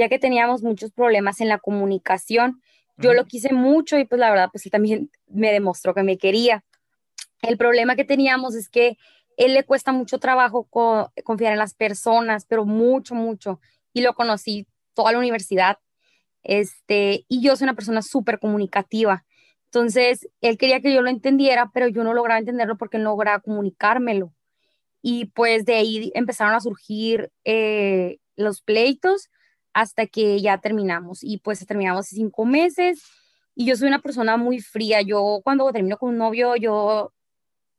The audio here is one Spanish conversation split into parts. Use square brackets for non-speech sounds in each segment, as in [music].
ya que teníamos muchos problemas en la comunicación. Yo lo quise mucho y pues la verdad, pues él también me demostró que me quería. El problema que teníamos es que él le cuesta mucho trabajo co- confiar en las personas, pero mucho, mucho. Y lo conocí toda la universidad. Este, y yo soy una persona súper comunicativa. Entonces, él quería que yo lo entendiera, pero yo no lograba entenderlo porque no lograba comunicármelo. Y pues de ahí empezaron a surgir eh, los pleitos hasta que ya terminamos. Y pues terminamos cinco meses. Y yo soy una persona muy fría. Yo cuando termino con un novio, yo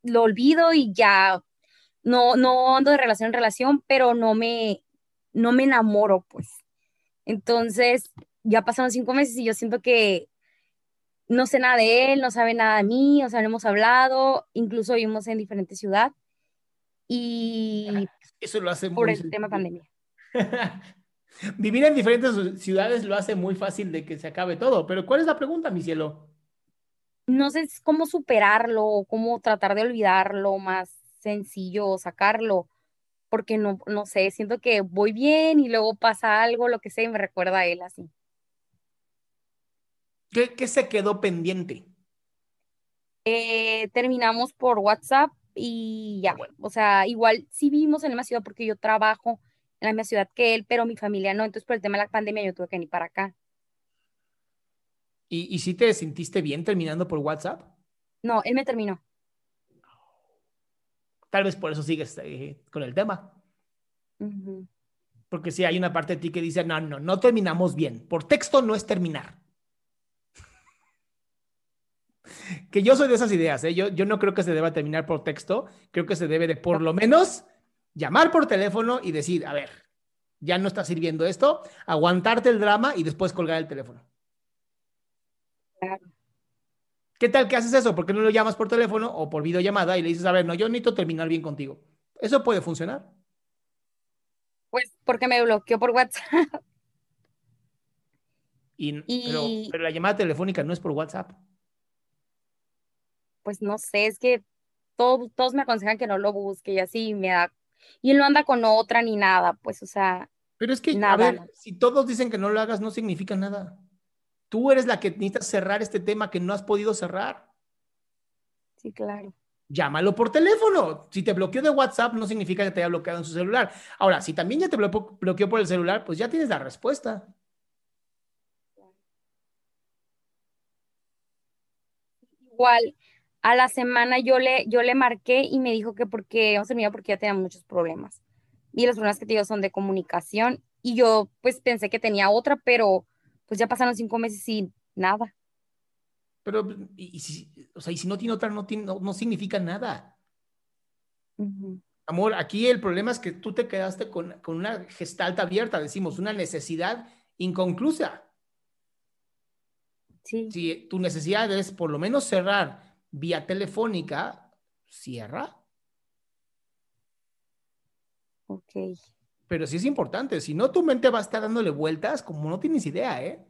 lo olvido y ya no, no ando de relación en relación, pero no me, no me enamoro, pues. Entonces, ya pasaron cinco meses y yo siento que no sé nada de él, no sabe nada de mí, o sea, no hemos hablado, incluso vivimos en diferente ciudad y Eso lo hace por muy el tema pandemia. [laughs] Vivir en diferentes ciudades lo hace muy fácil de que se acabe todo. Pero ¿cuál es la pregunta, mi cielo? No sé cómo superarlo, o cómo tratar de olvidarlo, más sencillo sacarlo, porque no, no sé, siento que voy bien y luego pasa algo, lo que sea, y me recuerda a él así. ¿Qué, qué se quedó pendiente? Eh, terminamos por WhatsApp y ya, o sea, igual sí vivimos en la misma ciudad porque yo trabajo en la misma ciudad que él, pero mi familia no, entonces por el tema de la pandemia yo tuve que venir para acá. ¿Y, y si te sentiste bien terminando por WhatsApp? No, él me terminó. Tal vez por eso sigues eh, con el tema. Porque si hay una parte de ti que dice, no, no, no terminamos bien. Por texto no es terminar. [laughs] que yo soy de esas ideas, ¿eh? yo, yo no creo que se deba terminar por texto, creo que se debe de por lo menos llamar por teléfono y decir, a ver, ya no está sirviendo esto, aguantarte el drama y después colgar el teléfono. Claro. ¿Qué tal que haces eso? ¿Por qué no lo llamas por teléfono o por videollamada y le dices, a ver, no, yo necesito terminar bien contigo? Eso puede funcionar. Pues porque me bloqueó por WhatsApp. Y, Y- Pero, pero la llamada telefónica no es por WhatsApp. Pues no sé, es que todo- todos me aconsejan que no lo busque y así me da. Y él no anda con otra ni nada, pues, o sea, Pero es que, a Nada, ver, nada. si todos dicen que no lo hagas, no significa nada. Tú eres la que necesitas cerrar este tema que no has podido cerrar. sí, claro. Llámalo por teléfono. Si te bloqueó de WhatsApp, no significa que te haya bloqueado en su celular. Ahora, si también ya te blo- bloqueó por el celular, pues ya tienes la respuesta. Igual, a la semana yo le, yo le marqué y me dijo que porque hemos terminado porque ya tenía muchos problemas. Y los problemas que te digo son de comunicación. Y yo pues pensé que tenía otra, pero pues ya pasaron cinco meses y nada. Pero, y, si, o sea, y si no tiene otra, no, tiene, no, significa nada. Amor, aquí el problema es que tú te quedaste con, con una gestalta abierta, decimos, una necesidad inconclusa. Sí. Si tu necesidad es por lo menos cerrar vía telefónica, cierra. Ok. Pero sí es importante, si no tu mente va a estar dándole vueltas como no tienes idea, ¿eh?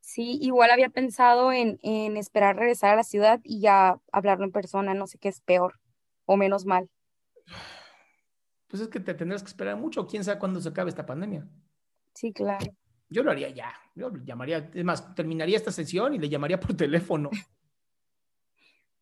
Sí, igual había pensado en, en esperar regresar a la ciudad y ya hablarlo en persona, no sé qué es peor o menos mal. Pues es que te tendrás que esperar mucho, quién sabe cuándo se acabe esta pandemia. Sí, claro. Yo lo haría ya. Yo llamaría, es más, terminaría esta sesión y le llamaría por teléfono. [laughs]